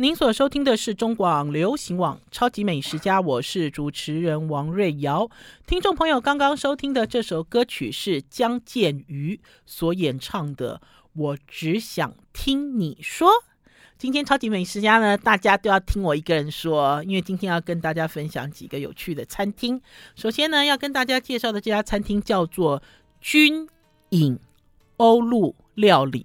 您所收听的是中广流行网《超级美食家》，我是主持人王瑞瑶。听众朋友刚刚收听的这首歌曲是江建瑜所演唱的《我只想听你说》。今天超级美食家呢，大家都要听我一个人说，因为今天要跟大家分享几个有趣的餐厅。首先呢，要跟大家介绍的这家餐厅叫做军营欧陆料理。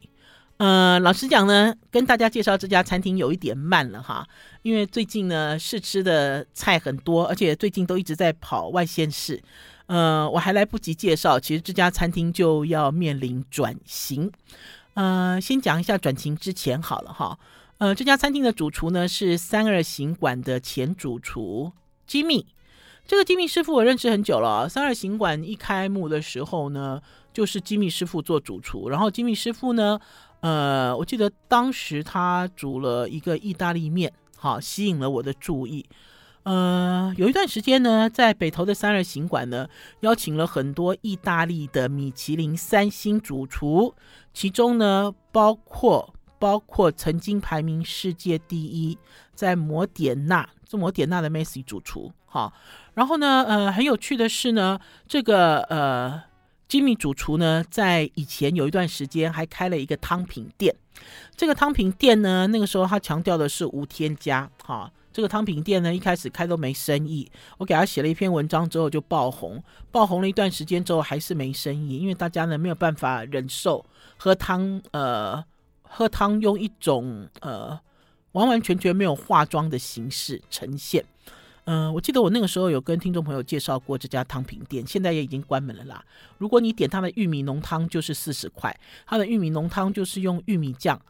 呃，老实讲呢，跟大家介绍这家餐厅有一点慢了哈，因为最近呢试吃的菜很多，而且最近都一直在跑外县市，呃，我还来不及介绍，其实这家餐厅就要面临转型。呃，先讲一下转型之前好了哈，呃，这家餐厅的主厨呢是三二行馆的前主厨 Jimmy，这个吉米师傅我认识很久了，三二行馆一开幕的时候呢，就是 Jimmy 师傅做主厨，然后 Jimmy 师傅呢。呃，我记得当时他煮了一个意大利面，好吸引了我的注意。呃，有一段时间呢，在北投的三二行馆呢，邀请了很多意大利的米其林三星主厨，其中呢，包括包括曾经排名世界第一，在摩点纳做摩点纳的 Messi 主厨，好，然后呢，呃，很有趣的是呢，这个呃。吉米主厨呢，在以前有一段时间还开了一个汤品店。这个汤品店呢，那个时候他强调的是无添加。哈，这个汤品店呢，一开始开都没生意。我给他写了一篇文章之后就爆红，爆红了一段时间之后还是没生意，因为大家呢没有办法忍受喝汤，呃，喝汤用一种呃完完全全没有化妆的形式呈现。嗯、我记得我那个时候有跟听众朋友介绍过这家汤品店，现在也已经关门了啦。如果你点它的玉米浓汤，就是四十块。它的玉米浓汤就是用玉米酱，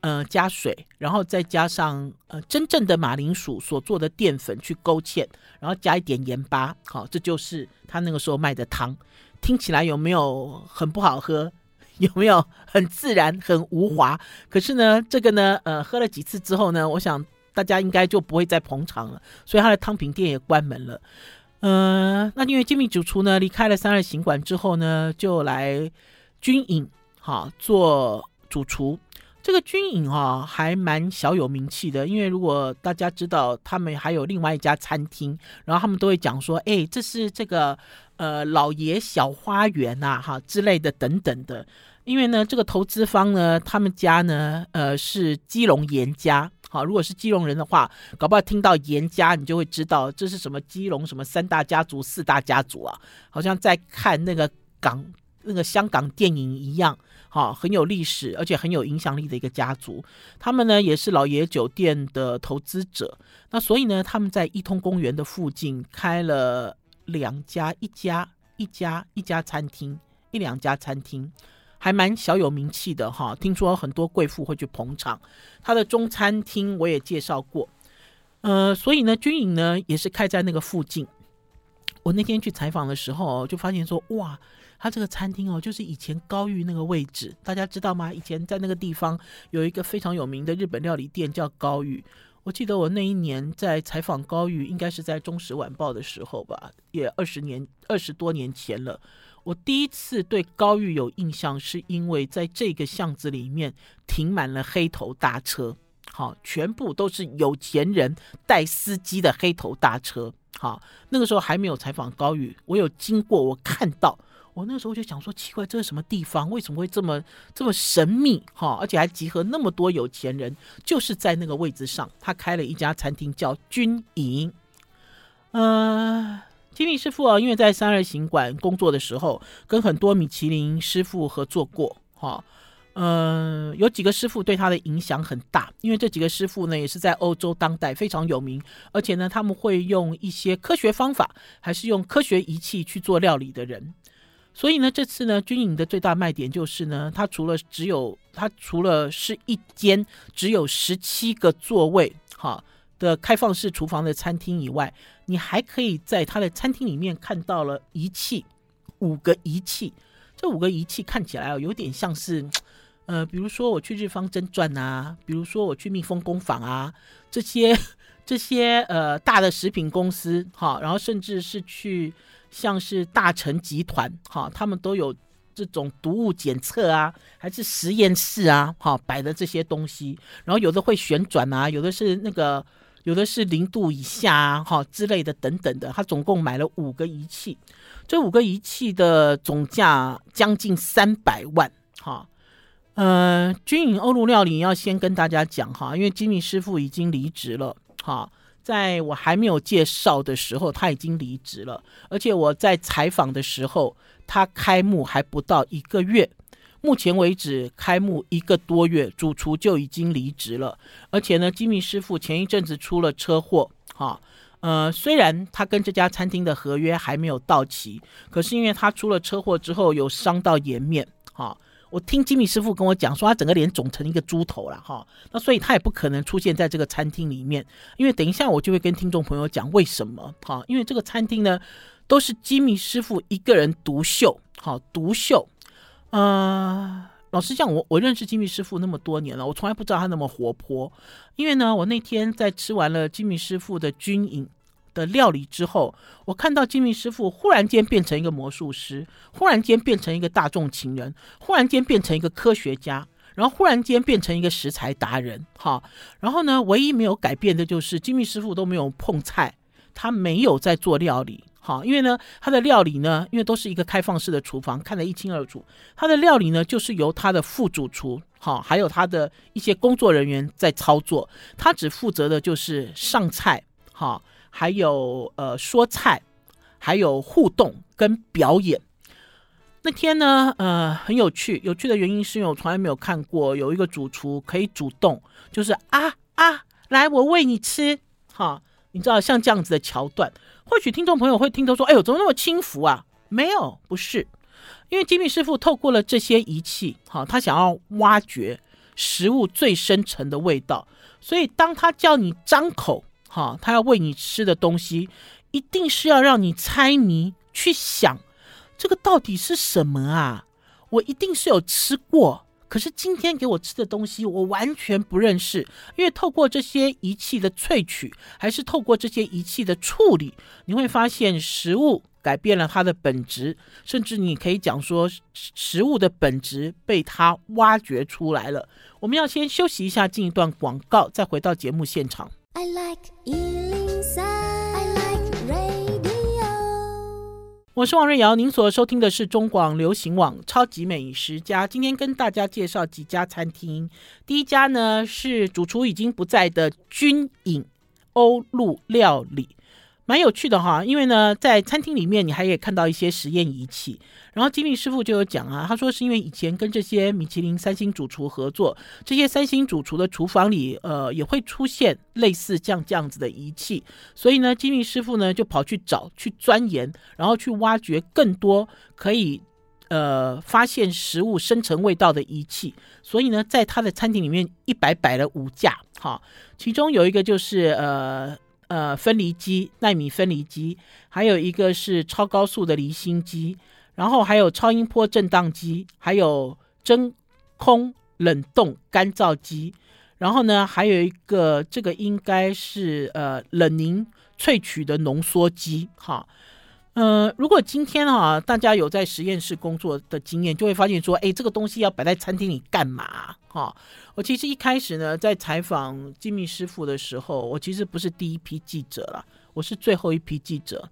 呃，加水，然后再加上呃真正的马铃薯所做的淀粉去勾芡，然后加一点盐巴。好，这就是他那个时候卖的汤。听起来有没有很不好喝？有没有很自然、很无华？可是呢，这个呢，呃，喝了几次之后呢，我想。大家应该就不会再捧场了，所以他的汤品店也关门了。嗯、那因为吉米主厨呢离开了三二行馆之后呢，就来军营哈做主厨。这个军营哈还蛮小有名气的，因为如果大家知道他们还有另外一家餐厅，然后他们都会讲说，哎，这是这个呃老爷小花园呐、啊，哈之类的等等的。因为呢，这个投资方呢，他们家呢，呃是基隆严家。好，如果是基隆人的话，搞不好听到严家，你就会知道这是什么基隆什么三大家族、四大家族啊，好像在看那个港那个香港电影一样，好，很有历史而且很有影响力的一个家族。他们呢也是老爷酒店的投资者，那所以呢，他们在一通公园的附近开了两家，一家一家一家餐厅，一两家餐厅。还蛮小有名气的哈，听说很多贵妇会去捧场。他的中餐厅我也介绍过，呃，所以呢，军营呢也是开在那个附近。我那天去采访的时候，就发现说，哇，他这个餐厅哦，就是以前高玉那个位置，大家知道吗？以前在那个地方有一个非常有名的日本料理店叫高玉。我记得我那一年在采访高玉，应该是在《中时晚报》的时候吧，也二十年二十多年前了。我第一次对高玉有印象，是因为在这个巷子里面停满了黑头大车，好，全部都是有钱人带司机的黑头大车。好，那个时候还没有采访高玉，我有经过，我看到，我那时候就想说，奇怪，这是什么地方？为什么会这么这么神秘？哈，而且还集合那么多有钱人，就是在那个位置上，他开了一家餐厅叫军营，呃。吉米师傅啊，因为在三二行馆工作的时候，跟很多米其林师傅合作过，哈，嗯，有几个师傅对他的影响很大，因为这几个师傅呢，也是在欧洲当代非常有名，而且呢，他们会用一些科学方法，还是用科学仪器去做料理的人，所以呢，这次呢，军营的最大卖点就是呢，它除了只有，它除了是一间只有十七个座位，哈。的开放式厨房的餐厅以外，你还可以在他的餐厅里面看到了仪器，五个仪器。这五个仪器看起来哦，有点像是，呃，比如说我去日方真传啊，比如说我去蜜蜂工坊啊，这些 这些呃大的食品公司哈，然后甚至是去像是大成集团哈，他们都有这种毒物检测啊，还是实验室啊，哈，摆的这些东西，然后有的会旋转啊，有的是那个，有的是零度以下啊，哈之类的等等的。他总共买了五个仪器，这五个仪器的总价将近三百万，哈。呃，军营欧陆料理要先跟大家讲哈，因为吉米师傅已经离职了，哈。在我还没有介绍的时候，他已经离职了。而且我在采访的时候，他开幕还不到一个月。目前为止，开幕一个多月，主厨就已经离职了。而且呢，吉米师傅前一阵子出了车祸，哈，呃，虽然他跟这家餐厅的合约还没有到期，可是因为他出了车祸之后有伤到颜面，哈。我听吉米师傅跟我讲说，他整个脸肿成一个猪头了哈，那所以他也不可能出现在这个餐厅里面，因为等一下我就会跟听众朋友讲为什么哈，因为这个餐厅呢都是吉米师傅一个人独秀，好独秀，呃，老实讲，我我认识金密师傅那么多年了，我从来不知道他那么活泼，因为呢，我那天在吃完了金密师傅的军营的料理之后，我看到金密师傅忽然间变成一个魔术师，忽然间变成一个大众情人，忽然间变成一个科学家，然后忽然间变成一个食材达人。哈，然后呢，唯一没有改变的就是金密师傅都没有碰菜，他没有在做料理。好，因为呢，他的料理呢，因为都是一个开放式的厨房，看得一清二楚。他的料理呢，就是由他的副主厨，好，还有他的一些工作人员在操作，他只负责的就是上菜，哈。还有呃说菜，还有互动跟表演。那天呢，呃很有趣，有趣的原因是因为我从来没有看过有一个主厨可以主动，就是啊啊，来我喂你吃，哈，你知道像这样子的桥段，或许听众朋友会听到说，哎呦，怎么那么轻浮啊？没有，不是，因为吉米师傅透过了这些仪器，哈，他想要挖掘食物最深层的味道，所以当他叫你张口。哈，他要喂你吃的东西，一定是要让你猜谜，去想这个到底是什么啊？我一定是有吃过，可是今天给我吃的东西，我完全不认识。因为透过这些仪器的萃取，还是透过这些仪器的处理，你会发现食物改变了它的本质，甚至你可以讲说，食物的本质被它挖掘出来了。我们要先休息一下，进一段广告，再回到节目现场。I like 我是王瑞瑶，您所收听的是中广流行网《超级美食家》。今天跟大家介绍几家餐厅。第一家呢是主厨已经不在的军营欧陆料理。蛮有趣的哈，因为呢，在餐厅里面你还可以看到一些实验仪器。然后吉米师傅就有讲啊，他说是因为以前跟这些米其林三星主厨合作，这些三星主厨的厨房里，呃，也会出现类似这样这样子的仪器。所以呢，吉米师傅呢就跑去找、去钻研，然后去挖掘更多可以呃发现食物深层味道的仪器。所以呢，在他的餐厅里面一摆摆了五架，哈，其中有一个就是呃。呃，分离机、纳米分离机，还有一个是超高速的离心机，然后还有超音波震荡机，还有真空冷冻干燥机，然后呢，还有一个这个应该是呃冷凝萃取的浓缩机，哈。呃，如果今天啊，大家有在实验室工作的经验，就会发现说，哎，这个东西要摆在餐厅里干嘛？哈，我其实一开始呢，在采访吉米师傅的时候，我其实不是第一批记者了，我是最后一批记者。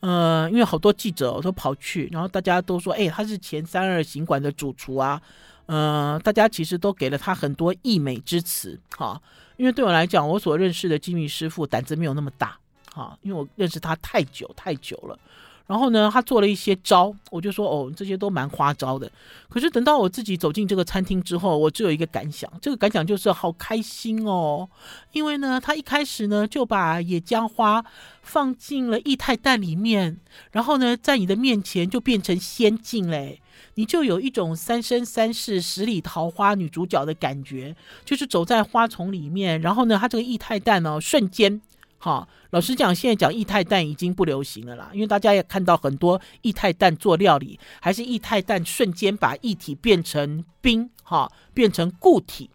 呃，因为好多记者我都跑去，然后大家都说，哎，他是前三二行馆的主厨啊。呃，大家其实都给了他很多溢美之词，哈。因为对我来讲，我所认识的吉米师傅胆子没有那么大。啊，因为我认识他太久太久了，然后呢，他做了一些招，我就说哦，这些都蛮花招的。可是等到我自己走进这个餐厅之后，我只有一个感想，这个感想就是好开心哦，因为呢，他一开始呢就把野姜花放进了液态蛋里面，然后呢，在你的面前就变成仙境嘞，你就有一种三生三世十里桃花女主角的感觉，就是走在花丛里面，然后呢，它这个液态蛋哦，瞬间。好，老实讲，现在讲液态蛋已经不流行了啦，因为大家也看到很多液态蛋做料理，还是液态蛋瞬间把液体变成冰，哈，变成固体。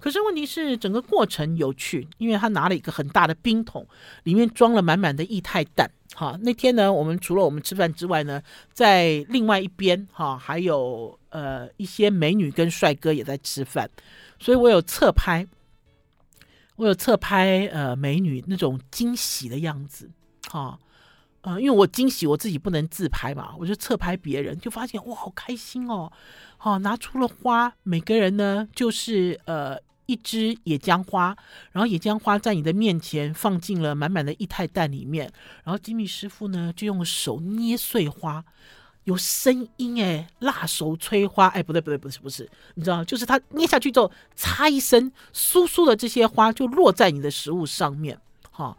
可是问题是，整个过程有趣，因为他拿了一个很大的冰桶，里面装了满满的液态蛋，好，那天呢，我们除了我们吃饭之外呢，在另外一边哈，还有呃一些美女跟帅哥也在吃饭，所以我有侧拍，我有侧拍呃美女那种惊喜的样子，哈，呃，因为我惊喜我自己不能自拍嘛，我就侧拍别人，就发现哇，好开心哦，好，拿出了花，每个人呢就是呃。一支野姜花，然后野姜花在你的面前放进了满满的液态蛋里面，然后吉米师傅呢就用手捏碎花，有声音哎，辣手摧花。哎，不对不对不是不是，你知道就是它捏下去之后，嚓一声，酥酥的这些花就落在你的食物上面，哈，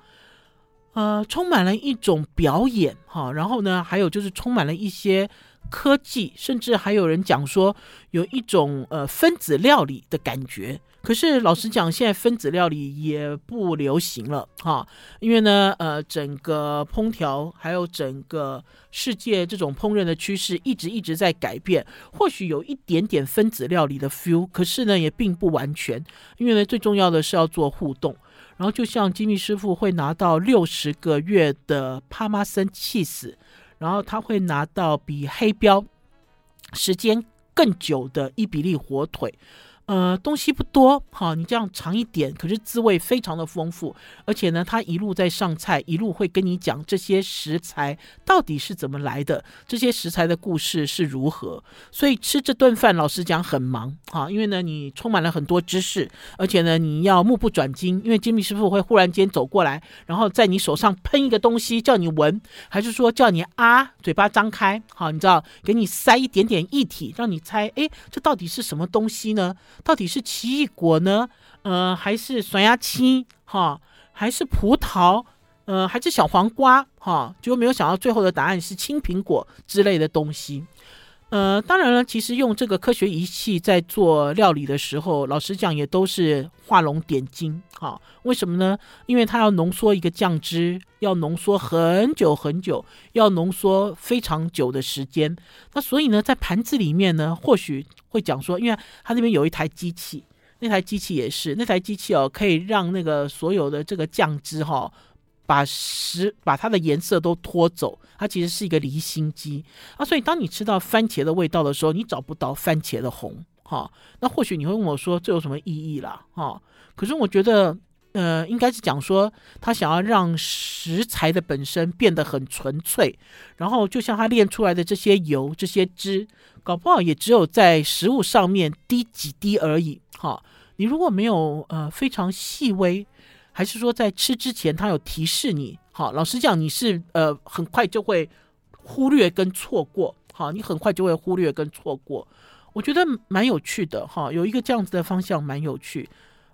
呃，充满了一种表演哈，然后呢，还有就是充满了一些科技，甚至还有人讲说有一种呃分子料理的感觉。可是老实讲，现在分子料理也不流行了哈，因为呢，呃，整个烹调还有整个世界这种烹饪的趋势一直一直在改变，或许有一点点分子料理的 feel，可是呢，也并不完全，因为呢，最重要的是要做互动。然后就像吉米师傅会拿到六十个月的帕玛森气死，然后他会拿到比黑标时间更久的伊比利火腿。呃，东西不多，好，你这样尝一点，可是滋味非常的丰富，而且呢，他一路在上菜，一路会跟你讲这些食材到底是怎么来的，这些食材的故事是如何。所以吃这顿饭，老实讲很忙，哈，因为呢，你充满了很多知识，而且呢，你要目不转睛，因为金米师傅会忽然间走过来，然后在你手上喷一个东西，叫你闻，还是说叫你啊，嘴巴张开，好，你知道，给你塞一点点液体，让你猜，诶，这到底是什么东西呢？到底是奇异果呢？呃，还是酸芽青？哈，还是葡萄？呃，还是小黄瓜？哈，就没有想到最后的答案是青苹果之类的东西。呃，当然了，其实用这个科学仪器在做料理的时候，老实讲也都是画龙点睛。哈，为什么呢？因为它要浓缩一个酱汁，要浓缩很久很久，要浓缩非常久的时间。那所以呢，在盘子里面呢，或许会讲说，因为它那边有一台机器，那台机器也是，那台机器哦，可以让那个所有的这个酱汁哈、把食把它的颜色都拖走，它其实是一个离心机啊。所以当你吃到番茄的味道的时候，你找不到番茄的红哈。那或许你会问我说，这有什么意义啦？哈？可是我觉得，呃，应该是讲说他想要让食材的本身变得很纯粹，然后就像他炼出来的这些油、这些汁，搞不好也只有在食物上面滴几滴而已哈。你如果没有呃非常细微。还是说在吃之前，他有提示你？好，老实讲，你是呃很快就会忽略跟错过。好，你很快就会忽略跟错过。我觉得蛮有趣的哈，有一个这样子的方向蛮有趣。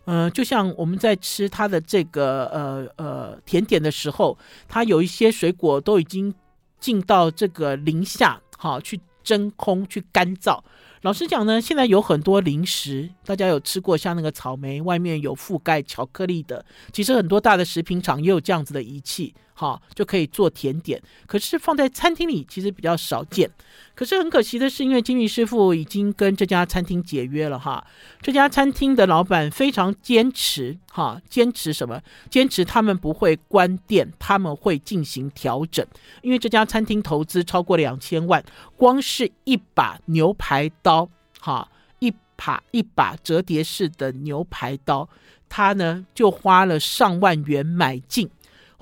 呃，就像我们在吃它的这个呃呃甜点的时候，它有一些水果都已经进到这个零下，好，去真空去干燥。老实讲呢，现在有很多零食，大家有吃过像那个草莓外面有覆盖巧克力的，其实很多大的食品厂也有这样子的仪器。好，就可以做甜点。可是放在餐厅里其实比较少见。可是很可惜的是，因为金米师傅已经跟这家餐厅解约了哈。这家餐厅的老板非常坚持哈，坚持什么？坚持他们不会关店，他们会进行调整。因为这家餐厅投资超过两千万，光是一把牛排刀哈，一把一把折叠式的牛排刀，他呢就花了上万元买进。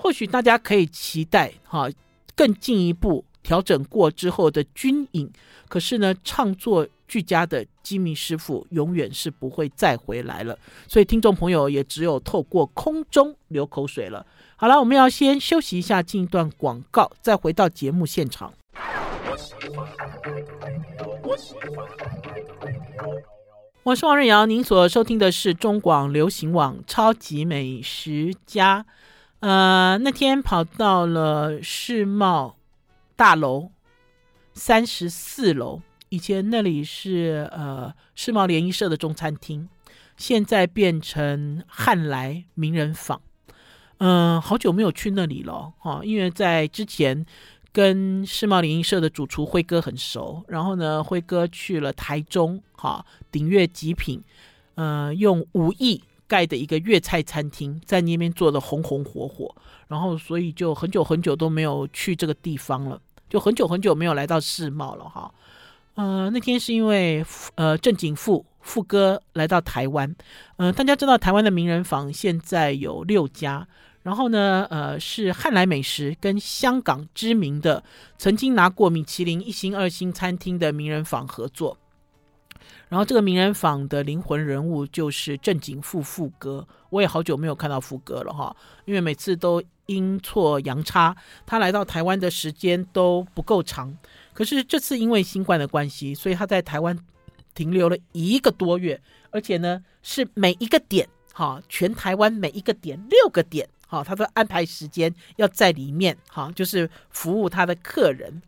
或许大家可以期待哈，更进一步调整过之后的军营。可是呢，唱作俱佳的机密师傅永远是不会再回来了。所以听众朋友也只有透过空中流口水了。好了，我们要先休息一下，进一段广告，再回到节目现场。我是王瑞瑶，您所收听的是中广流行网《超级美食家》。呃，那天跑到了世贸大楼三十四楼，以前那里是呃世贸联谊社的中餐厅，现在变成汉来名人坊。嗯、好久没有去那里了哈，因为在之前跟世贸联谊社的主厨辉哥很熟，然后呢，辉哥去了台中哈，鼎悦极品，呃，用五亿。盖的一个粤菜餐厅，在那边做的红红火火，然后所以就很久很久都没有去这个地方了，就很久很久没有来到世贸了哈。呃，那天是因为呃郑景富富哥来到台湾，嗯、呃，大家知道台湾的名人坊现在有六家，然后呢，呃，是汉来美食跟香港知名的曾经拿过米其林一星、二星餐厅的名人坊合作，然后这个名人坊的灵魂人物就是正经富富哥，我也好久没有看到富哥了哈，因为每次都阴错阳差，他来到台湾的时间都不够长。可是这次因为新冠的关系，所以他在台湾停留了一个多月，而且呢是每一个点，哈，全台湾每一个点六个点，哈，他都安排时间要在里面，哈，就是服务他的客人。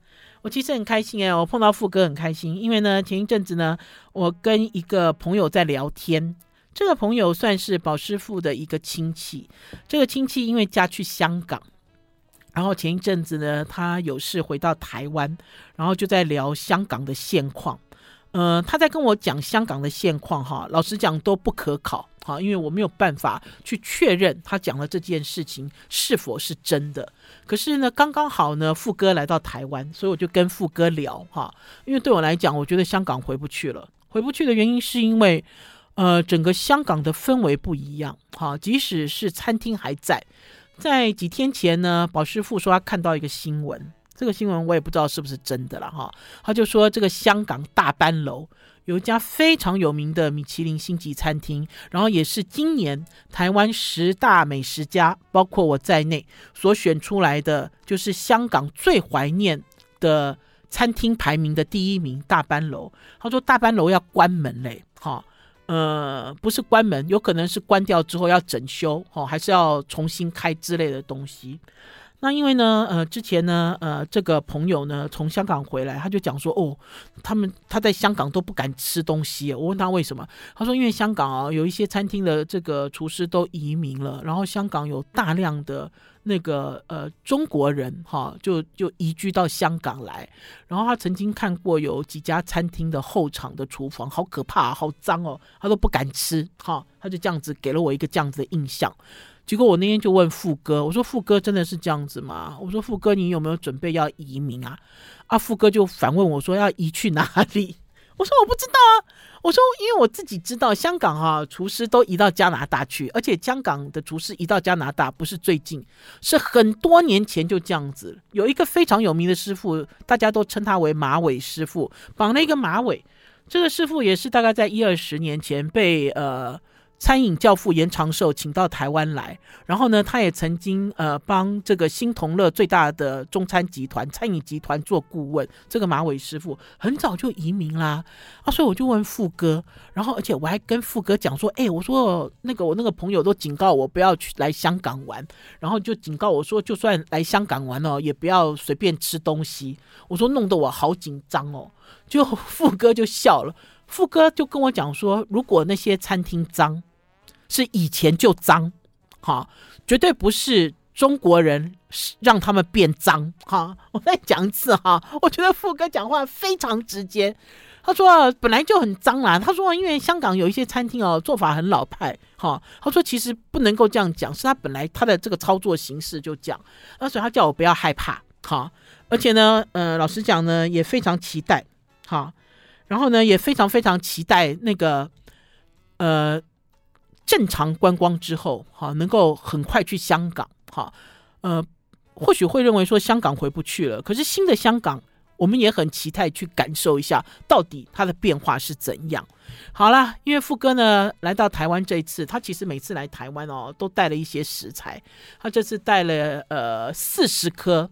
我其实很开心哎，我碰到富哥很开心，因为呢前一阵子呢，我跟一个朋友在聊天，这个朋友算是宝师傅的一个亲戚，这个亲戚因为嫁去香港。然后前一阵子呢，他有事回到台湾，然后就在聊香港的现况。呃，他在跟我讲香港的现况，哈，老实讲都不可考，哈，因为我没有办法去确认他讲的这件事情是否是真的。可是呢，刚刚好呢，富哥来到台湾，所以我就跟富哥聊，哈，因为对我来讲，我觉得香港回不去了。回不去的原因是因为，呃，整个香港的氛围不一样，哈，即使是餐厅还在。在几天前呢，宝师傅说他看到一个新闻，这个新闻我也不知道是不是真的了哈。他就说这个香港大班楼有一家非常有名的米其林星级餐厅，然后也是今年台湾十大美食家，包括我在内所选出来的，就是香港最怀念的餐厅排名的第一名大班楼。他说大班楼要关门嘞，哈。呃，不是关门，有可能是关掉之后要整修，哦，还是要重新开之类的东西。那因为呢，呃，之前呢，呃，这个朋友呢从香港回来，他就讲说，哦，他们他在香港都不敢吃东西。我问他为什么，他说因为香港啊，有一些餐厅的这个厨师都移民了，然后香港有大量的。那个呃中国人哈，就就移居到香港来，然后他曾经看过有几家餐厅的后场的厨房，好可怕，好脏哦，他都不敢吃哈，他就这样子给了我一个这样子的印象。结果我那天就问富哥，我说富哥真的是这样子吗？我说富哥你有没有准备要移民啊？啊富哥就反问我说要移去哪里？我说我不知道啊，我说因为我自己知道香港哈、厨师都移到加拿大去，而且香港的厨师移到加拿大不是最近，是很多年前就这样子。有一个非常有名的师傅，大家都称他为马尾师傅，绑了一个马尾。这个师傅也是大概在一二十年前被呃。餐饮教父严长寿请到台湾来，然后呢，他也曾经呃帮这个新同乐最大的中餐集团餐饮集团做顾问。这个马尾师傅很早就移民啦，啊，所以我就问富哥，然后而且我还跟富哥讲说，哎，我说那个我那个朋友都警告我不要去来香港玩，然后就警告我说，就算来香港玩哦，也不要随便吃东西。我说弄得我好紧张哦，就富哥就笑了。富哥就跟我讲说，如果那些餐厅脏，是以前就脏，哈，绝对不是中国人让他们变脏，哈。我再讲一次哈，我觉得富哥讲话非常直接。他说本来就很脏啦，他说因为香港有一些餐厅哦做法很老派，哈。他说其实不能够这样讲，是他本来他的这个操作形式就讲，那所以他叫我不要害怕，哈。而且呢，呃，老实讲呢，也非常期待，哈。然后呢，也非常非常期待那个，呃，正常观光之后，哈，能够很快去香港，哈，呃，或许会认为说香港回不去了，可是新的香港，我们也很期待去感受一下，到底它的变化是怎样。好啦，因为富哥呢来到台湾这一次，他其实每次来台湾哦，都带了一些食材，他这次带了呃四十颗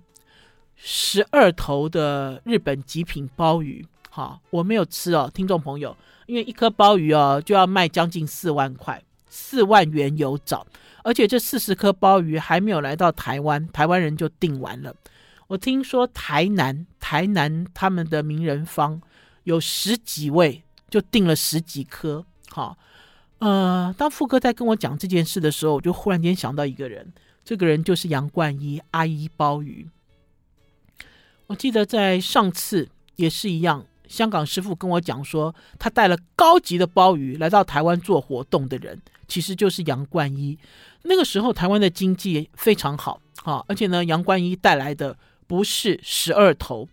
十二头的日本极品鲍鱼。好，我没有吃哦，听众朋友，因为一颗鲍鱼哦就要卖将近四万块，四万元有找，而且这四十颗鲍鱼还没有来到台湾，台湾人就订完了。我听说台南，台南他们的名人坊有十几位就订了十几颗。好，呃，当富哥在跟我讲这件事的时候，我就忽然间想到一个人，这个人就是杨冠一阿姨鲍鱼。我记得在上次也是一样。香港师傅跟我讲说，他带了高级的鲍鱼来到台湾做活动的人，其实就是杨冠一。那个时候台湾的经济非常好，哈，而且呢，杨冠一带来的不是十二头，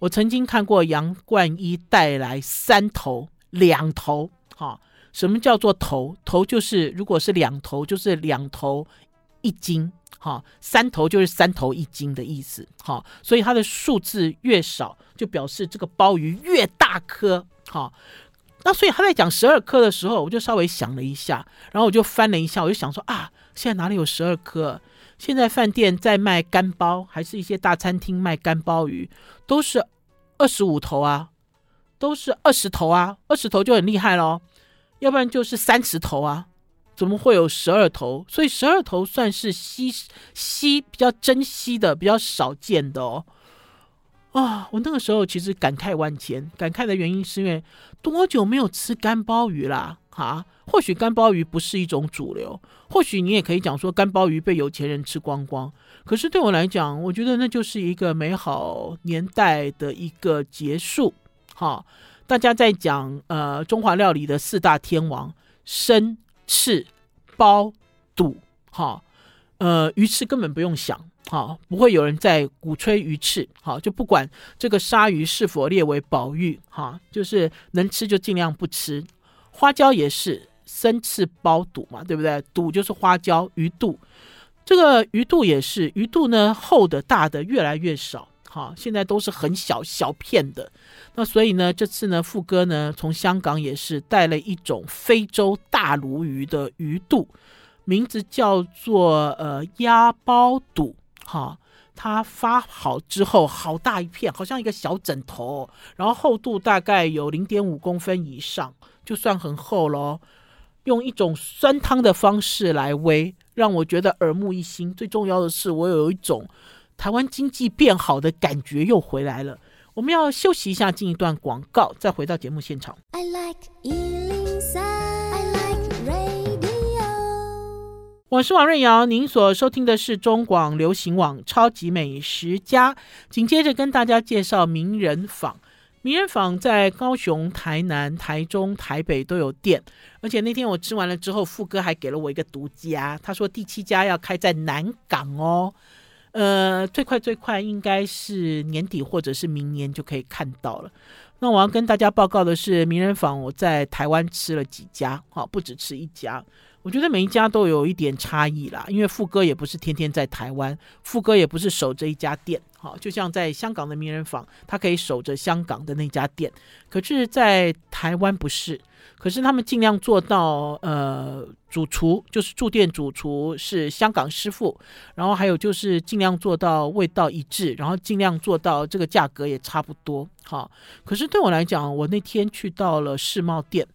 我曾经看过杨冠一带来三头、两头，哈。什么叫做头？头就是如果是两头，就是两头一斤，哈，三头就是三头一斤的意思，哈，所以它的数字越少，就表示这个鲍鱼越大颗，哈。那所以他在讲十二颗的时候，我就稍微想了一下，然后我就翻了一下，我就想说啊，现在哪里有十二颗？现在饭店在卖干鲍，还是一些大餐厅卖干鲍鱼，都是二十五头啊，都是二十头啊，二十头就很厉害喽。要不然就是三十头啊，怎么会有十二头？所以十二头算是稀稀比较珍稀的、比较少见的哦。啊，我那个时候其实感慨万千，感慨的原因是因为多久没有吃干鲍鱼啦？啊，或许干鲍鱼不是一种主流，或许你也可以讲说干鲍鱼被有钱人吃光光。可是对我来讲，我觉得那就是一个美好年代的一个结束。哈。大家在讲呃中华料理的四大天王生翅包肚哈，呃鱼翅根本不用想哈，不会有人在鼓吹鱼翅哈，就不管这个鲨鱼是否列为保育哈，就是能吃就尽量不吃。花椒也是生翅包肚嘛，对不对？肚就是花椒鱼肚，这个鱼肚也是鱼肚呢，厚的大的越来越少。好，现在都是很小小片的，那所以呢，这次呢，富哥呢从香港也是带了一种非洲大鲈鱼的鱼肚，名字叫做呃鸭包肚。哈，它发好之后，好大一片，好像一个小枕头，然后厚度大概有零点五公分以上，就算很厚喽。用一种酸汤的方式来煨，让我觉得耳目一新。最重要的是，我有一种。台湾经济变好的感觉又回来了。我们要休息一下，进一段广告，再回到节目现场。I like 103, I like radio。我是王瑞瑶，您所收听的是中广流行网《超级美食家》。紧接着跟大家介绍名人坊。名人坊在高雄、台南、台中、台北都有店，而且那天我吃完了之后，富哥还给了我一个独家，他说第七家要开在南港哦。呃，最快最快应该是年底或者是明年就可以看到了。那我要跟大家报告的是，名人坊我在台湾吃了几家，哈，不止吃一家。我觉得每一家都有一点差异啦，因为富哥也不是天天在台湾，富哥也不是守着一家店，好，就像在香港的名人坊，他可以守着香港的那家店，可是，在台湾不是。可是他们尽量做到，呃，主厨就是驻店主厨是香港师傅，然后还有就是尽量做到味道一致，然后尽量做到这个价格也差不多。好，可是对我来讲，我那天去到了世贸店，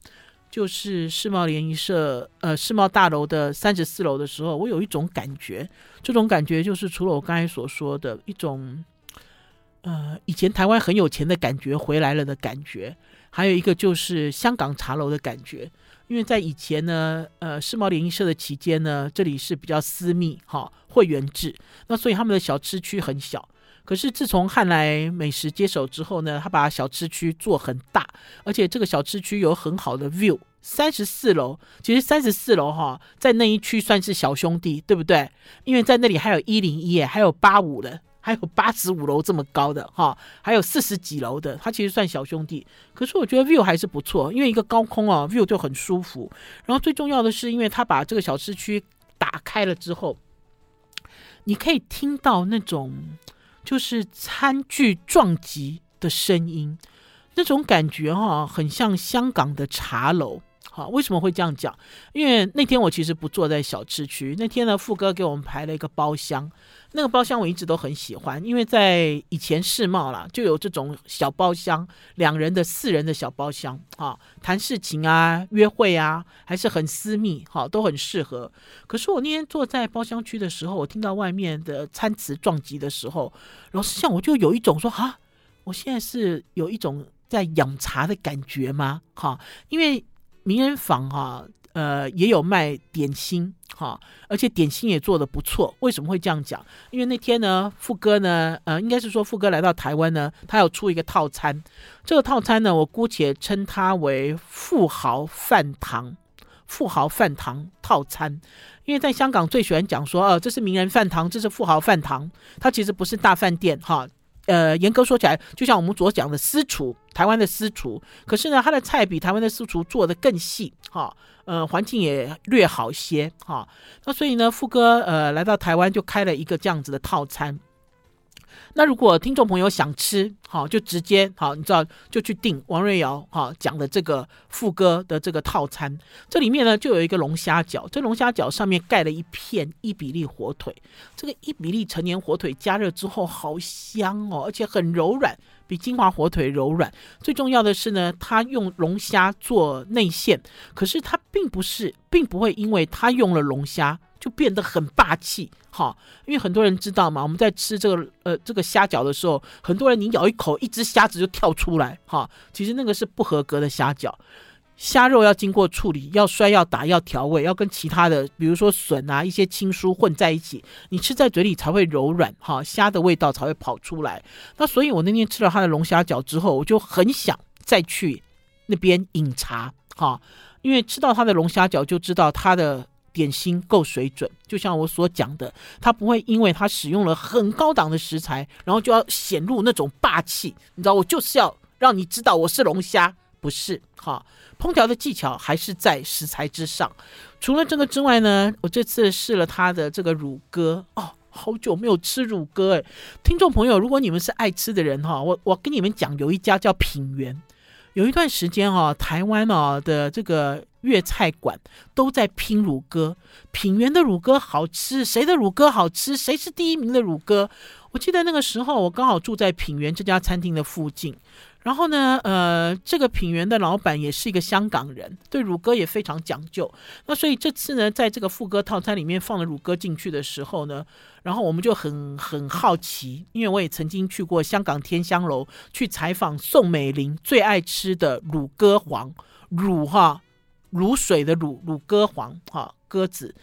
就是世贸联谊社，呃，世贸大楼的三十四楼的时候，我有一种感觉，这种感觉就是除了我刚才所说的一种，呃，以前台湾很有钱的感觉回来了的感觉。还有一个就是香港茶楼的感觉，因为在以前呢，呃，世贸联谊社的期间呢，这里是比较私密哈、会员制，那所以他们的小吃区很小。可是自从汉来美食接手之后呢，他把小吃区做很大，而且这个小吃区有很好的 view，三十四楼，其实三十四楼哈，在那一区算是小兄弟，对不对？因为在那里还有一零一，还有八五的。还有八十五楼这么高的哈，还有四十几楼的，它其实算小兄弟。可是我觉得 view 还是不错，因为一个高空啊，view 就很舒服。然后最重要的是，因为他把这个小吃区打开了之后，你可以听到那种就是餐具撞击的声音，那种感觉哈，很像香港的茶楼。好，为什么会这样讲？因为那天我其实不坐在小吃区，那天呢，富哥给我们排了一个包厢。那个包厢我一直都很喜欢，因为在以前世贸啦，就有这种小包厢，两人的、四人的小包厢啊，谈事情啊、约会啊，还是很私密，哈，都很适合。可是我那天坐在包厢区的时候，我听到外面的餐瓷撞击的时候，老实讲，我就有一种说哈，我现在是有一种在养茶的感觉吗？哈，因为名人坊哈。呃，也有卖点心哈，而且点心也做得不错。为什么会这样讲？因为那天呢，富哥呢，呃，应该是说富哥来到台湾呢，他要出一个套餐。这个套餐呢，我姑且称它为富豪饭堂。富豪饭堂套餐。因为在香港最喜欢讲说，呃，这是名人饭堂，这是富豪饭堂，它其实不是大饭店，哈。呃，严格说起来，就像我们所讲的私厨，台湾的私厨，可是呢，它的菜比台湾的私厨做的更细，哈，呃，环境也略好些，哈。那所以呢，富哥呃来到台湾就开了一个这样子的套餐。那如果听众朋友想吃，好，就直接好，你知道就去订王瑞瑶哈讲的这个副歌的这个套餐，这里面呢就有一个龙虾饺，这龙虾饺上面盖了一片伊比利火腿，这个伊比利成年火腿加热之后好香哦，而且很柔软，比金华火腿柔软。最重要的是呢，它用龙虾做内馅，可是它并不是，并不会因为它用了龙虾。就变得很霸气，哈，因为很多人知道嘛，我们在吃这个呃这个虾饺的时候，很多人你咬一口，一只虾子就跳出来，哈，其实那个是不合格的虾饺，虾肉要经过处理，要摔要打要调味，要跟其他的比如说笋啊一些青蔬混在一起，你吃在嘴里才会柔软，哈，虾的味道才会跑出来。那所以我那天吃了他的龙虾饺之后，我就很想再去那边饮茶，哈，因为吃到他的龙虾饺就知道他的。点心够水准，就像我所讲的，它不会因为它使用了很高档的食材，然后就要显露那种霸气。你知道，我就是要让你知道我是龙虾，不是哈。烹调的技巧还是在食材之上。除了这个之外呢，我这次试了它的这个乳鸽哦，好久没有吃乳鸽哎。听众朋友，如果你们是爱吃的人哈，我我跟你们讲，有一家叫品源，有一段时间哦，台湾哦的这个。粤菜馆都在拼乳鸽，品源的乳鸽好吃，谁的乳鸽好吃？谁是第一名的乳鸽？我记得那个时候，我刚好住在品源这家餐厅的附近。然后呢，呃，这个品源的老板也是一个香港人，对乳鸽也非常讲究。那所以这次呢，在这个富鸽套餐里面放了乳鸽进去的时候呢，然后我们就很很好奇，因为我也曾经去过香港天香楼去采访宋美龄最爱吃的乳鸽皇乳哈。卤水的乳乳鸽黄哈鸽子，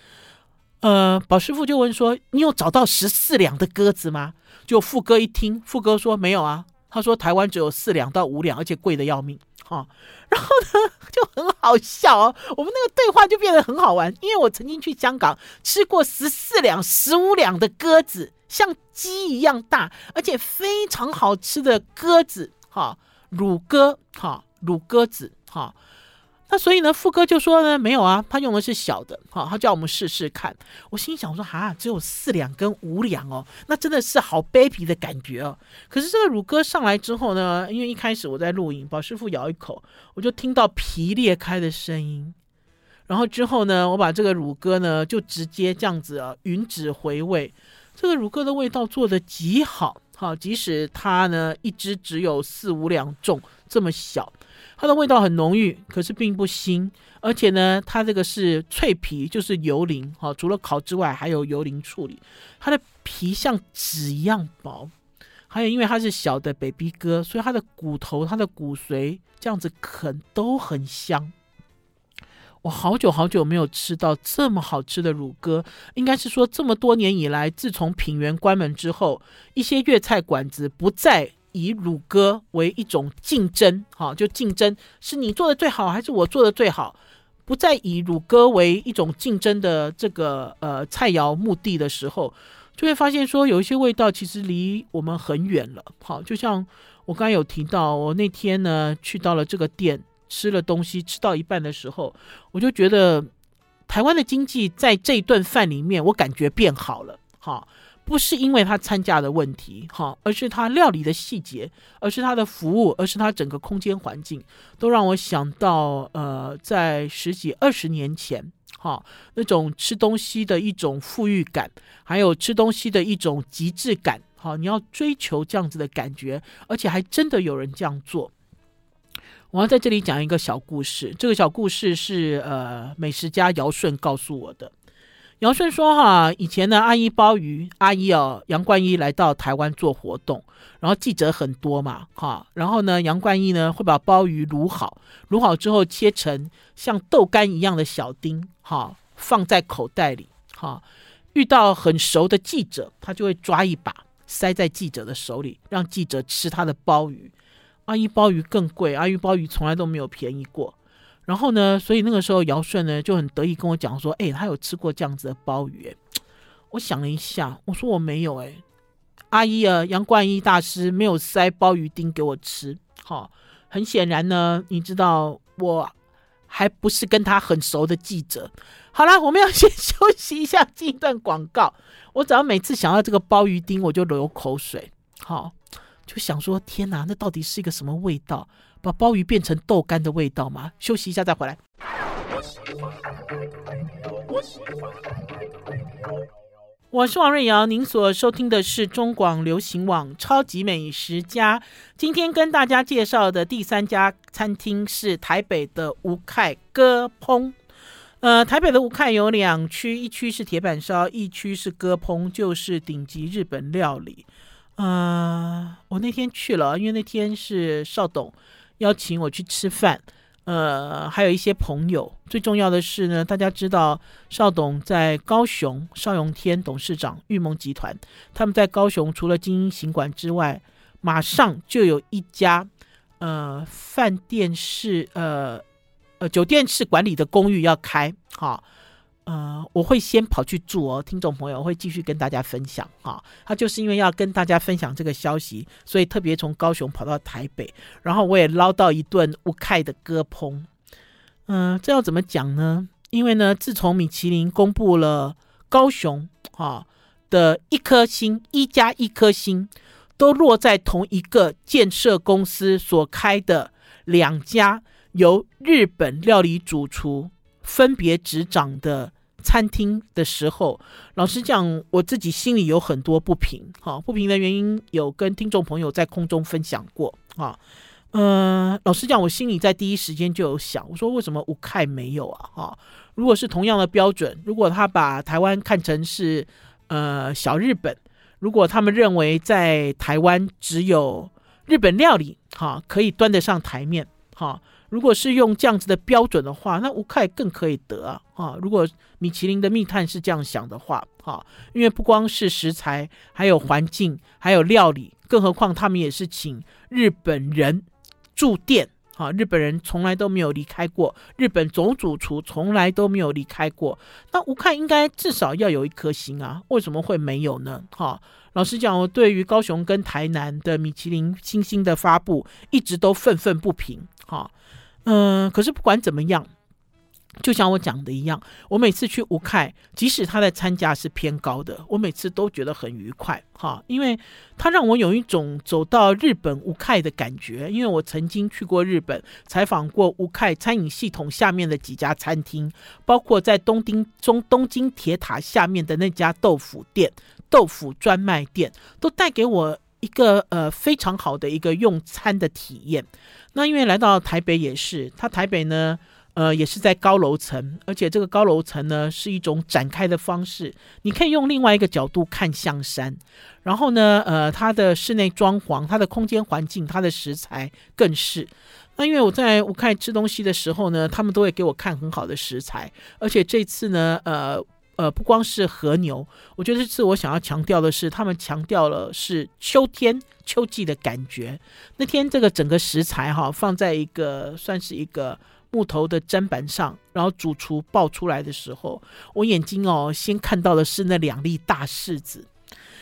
呃，宝师傅就问说：“你有找到十四两的鸽子吗？”就富哥一听，富哥说：“没有啊。”他说：“台湾只有四两到五两，而且贵的要命。”哈，然后呢就很好笑哦，我们那个对话就变得很好玩，因为我曾经去香港吃过十四两、十五两的鸽子，像鸡一样大，而且非常好吃的鸽子，哈，乳鸽，哈，乳鸽子，哈。那所以呢，富哥就说呢，没有啊，他用的是小的，好，他叫我们试试看。我心想说，哈，只有四两跟五两哦，那真的是好卑鄙的感觉哦。可是这个乳鸽上来之后呢，因为一开始我在录影，宝师傅咬一口，我就听到皮裂开的声音。然后之后呢，我把这个乳鸽呢，就直接这样子啊，吮指回味。这个乳鸽的味道做的极好，好，即使它呢一只只有四五两重这么小。它的味道很浓郁，可是并不腥，而且呢，它这个是脆皮，就是油淋，哈，除了烤之外，还有油淋处理。它的皮像纸一样薄，还有因为它是小的 baby 鸽，所以它的骨头、它的骨髓这样子啃都很香。我好久好久没有吃到这么好吃的乳鸽，应该是说这么多年以来，自从品源关门之后，一些粤菜馆子不再。以乳鸽为一种竞争，哈，就竞争是你做的最好还是我做的最好，不再以乳鸽为一种竞争的这个呃菜肴目的的时候，就会发现说有一些味道其实离我们很远了，好，就像我刚才有提到，我那天呢去到了这个店吃了东西，吃到一半的时候，我就觉得台湾的经济在这一顿饭里面，我感觉变好了，哈。不是因为他参加的问题，哈，而是他料理的细节，而是他的服务，而是他整个空间环境，都让我想到，呃，在十几二十年前，哈，那种吃东西的一种富裕感，还有吃东西的一种极致感，哈，你要追求这样子的感觉，而且还真的有人这样做。我要在这里讲一个小故事，这个小故事是呃美食家姚顺告诉我的。姚顺说：“哈，以前呢，阿姨鲍鱼阿姨哦，杨冠一来到台湾做活动，然后记者很多嘛，哈，然后呢，杨冠一呢会把鲍鱼卤好，卤好之后切成像豆干一样的小丁，哈，放在口袋里，哈，遇到很熟的记者，他就会抓一把塞在记者的手里，让记者吃他的鲍鱼。阿姨鲍鱼更贵，阿姨鲍鱼从来都没有便宜过。”然后呢，所以那个时候尧舜呢就很得意跟我讲说，哎，他有吃过这样子的鲍鱼。我想了一下，我说我没有哎，阿姨啊，杨冠一大师没有塞鲍鱼丁给我吃。好，很显然呢，你知道我还不是跟他很熟的记者。好了，我们要先 休息一下，进一段广告。我只要每次想到这个鲍鱼丁，我就流口水。好，就想说，天哪，那到底是一个什么味道？把鲍鱼变成豆干的味道吗？休息一下再回来。我是王瑞瑶，您所收听的是中广流行网《超级美食家》。今天跟大家介绍的第三家餐厅是台北的吴凯割烹。呃，台北的吴凯有两区，一区是铁板烧，一区是割烹，就是顶级日本料理。呃，我那天去了，因为那天是邵董邀请我去吃饭，呃，还有一些朋友。最重要的是呢，大家知道邵董在高雄，邵永天董事长，玉蒙集团，他们在高雄除了经营行馆之外，马上就有一家呃饭店式呃。呃，酒店式管理的公寓要开，哈，呃，我会先跑去住哦，听众朋友会继续跟大家分享，哈，他就是因为要跟大家分享这个消息，所以特别从高雄跑到台北，然后我也捞到一顿吴凯的割烹，嗯、这要怎么讲呢？因为呢，自从米其林公布了高雄，哈的一颗星，一加一颗星，都落在同一个建设公司所开的两家。由日本料理主厨分别执掌的餐厅的时候，老实讲，我自己心里有很多不平。哈，不平的原因有跟听众朋友在空中分享过。哈，呃，老实讲，我心里在第一时间就有想，我说为什么吴凯没有啊？哈，如果是同样的标准，如果他把台湾看成是呃小日本，如果他们认为在台湾只有日本料理，哈，可以端得上台面，哈。如果是用这样子的标准的话，那吴凯更可以得啊！如果米其林的密探是这样想的话，哈，因为不光是食材，还有环境，还有料理，更何况他们也是请日本人住店，哈，日本人从来都没有离开过，日本总主厨从来都没有离开过，那吴凯应该至少要有一颗星啊，为什么会没有呢？哈，老实讲，我对于高雄跟台南的米其林星星的发布，一直都愤愤不平，哈。嗯，可是不管怎么样，就像我讲的一样，我每次去吴凯，即使他的餐价是偏高的，我每次都觉得很愉快哈，因为他让我有一种走到日本吴凯的感觉。因为我曾经去过日本，采访过吴凯餐饮系统下面的几家餐厅，包括在东京中东京铁塔下面的那家豆腐店、豆腐专卖店，都带给我一个呃非常好的一个用餐的体验。那因为来到台北也是，它台北呢，呃，也是在高楼层，而且这个高楼层呢是一种展开的方式，你可以用另外一个角度看象山。然后呢，呃，它的室内装潢、它的空间环境、它的食材更是。那因为我在我看吃东西的时候呢，他们都会给我看很好的食材，而且这次呢，呃。呃，不光是和牛，我觉得这次我想要强调的是，他们强调了是秋天秋季的感觉。那天这个整个食材哈，放在一个算是一个木头的砧板上，然后主厨爆出来的时候，我眼睛哦先看到的是那两粒大柿子。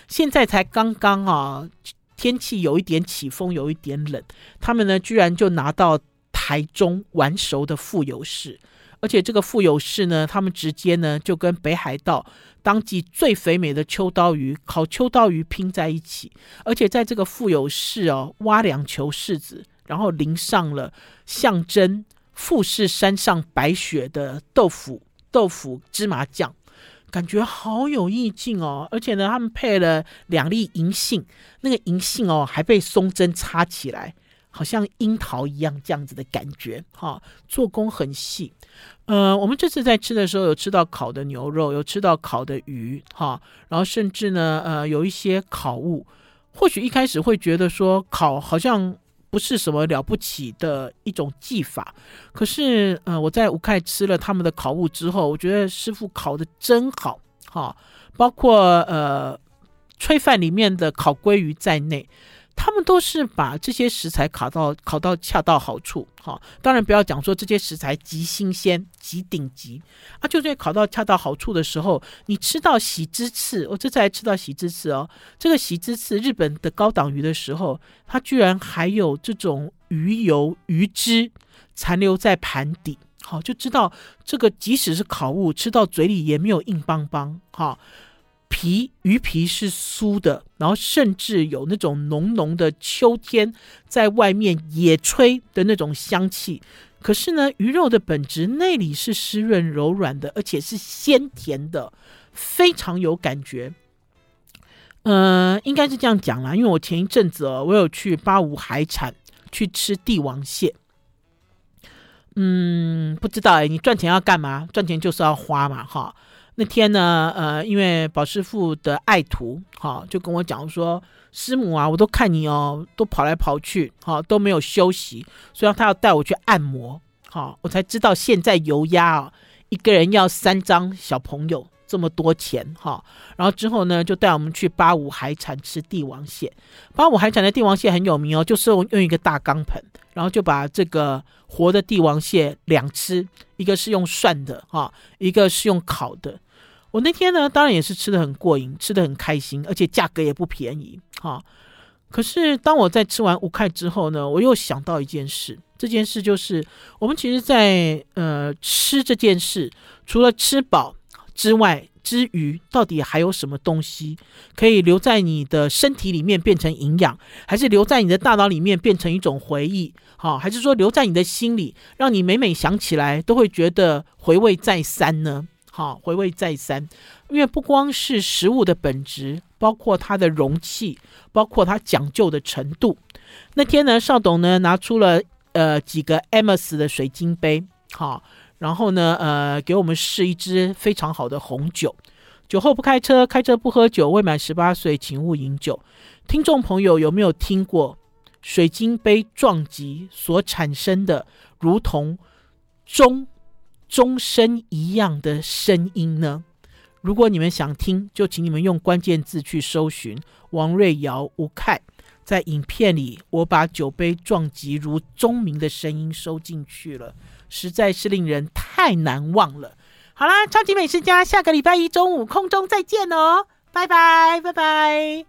现在才刚刚啊，天气有一点起风，有一点冷，他们呢居然就拿到台中完熟的富有柿。而且这个富有柿呢，他们直接呢就跟北海道当季最肥美的秋刀鱼烤秋刀鱼拼在一起，而且在这个富有柿哦，挖两球柿子，然后淋上了象征富士山上白雪的豆腐豆腐芝麻酱，感觉好有意境哦。而且呢，他们配了两粒银杏，那个银杏哦还被松针插起来。好像樱桃一样这样子的感觉，哈，做工很细。呃，我们这次在吃的时候有吃到烤的牛肉，有吃到烤的鱼，哈，然后甚至呢，呃，有一些烤物。或许一开始会觉得说烤好像不是什么了不起的一种技法，可是，呃，我在吴凯吃了他们的烤物之后，我觉得师傅烤的真好，哈，包括呃炊饭里面的烤鲑鱼在内。他们都是把这些食材烤到烤到恰到好处，哈，当然不要讲说这些食材极新鲜、极顶级啊，就在烤到恰到好处的时候，你吃到喜之刺，我这次还吃到喜之刺哦，这个喜之刺日本的高档鱼的时候，它居然还有这种鱼油、鱼汁残留在盘底，好，就知道这个即使是烤物，吃到嘴里也没有硬邦邦，哈。皮鱼皮是酥的，然后甚至有那种浓浓的秋天在外面野炊的那种香气。可是呢，鱼肉的本质内里是湿润柔软的，而且是鲜甜的，非常有感觉。呃，应该是这样讲啦，因为我前一阵子哦，我有去八五海产去吃帝王蟹。嗯，不知道哎，你赚钱要干嘛？赚钱就是要花嘛，哈。那天呢，呃，因为宝师傅的爱徒，哈、就跟我讲说，师母啊，我都看你哦，都跑来跑去，哈、都没有休息，所以他要带我去按摩，好、哦，我才知道现在油压啊，一个人要三张小朋友这么多钱，哈、然后之后呢，就带我们去八五海产吃帝王蟹，八五海产的帝王蟹很有名哦，就是用用一个大钢盆，然后就把这个活的帝王蟹两吃，一个是用涮的，哈、一个是用烤的。我那天呢，当然也是吃得很过瘾，吃得很开心，而且价格也不便宜，哈、可是当我在吃完五块之后呢，我又想到一件事，这件事就是我们其实在，呃吃这件事，除了吃饱之外，之余到底还有什么东西可以留在你的身体里面变成营养，还是留在你的大脑里面变成一种回忆？好、哦，还是说留在你的心里，让你每每想起来都会觉得回味再三呢？好，回味再三，因为不光是食物的本质，包括它的容器，包括它讲究的程度。那天呢，邵董呢拿出了呃几个 Amos 的水晶杯，好，然后呢呃给我们试一支非常好的红酒。酒后不开车，开车不喝酒，未满十八岁请勿饮酒。听众朋友有没有听过水晶杯撞击所产生的如同钟？钟声一样的声音呢？如果你们想听，就请你们用关键字去搜寻王瑞瑶吴凯。在影片里，我把酒杯撞击如钟鸣的声音收进去了，实在是令人太难忘了。好啦，超级美食家，下个礼拜一中午空中再见哦，拜拜，拜拜。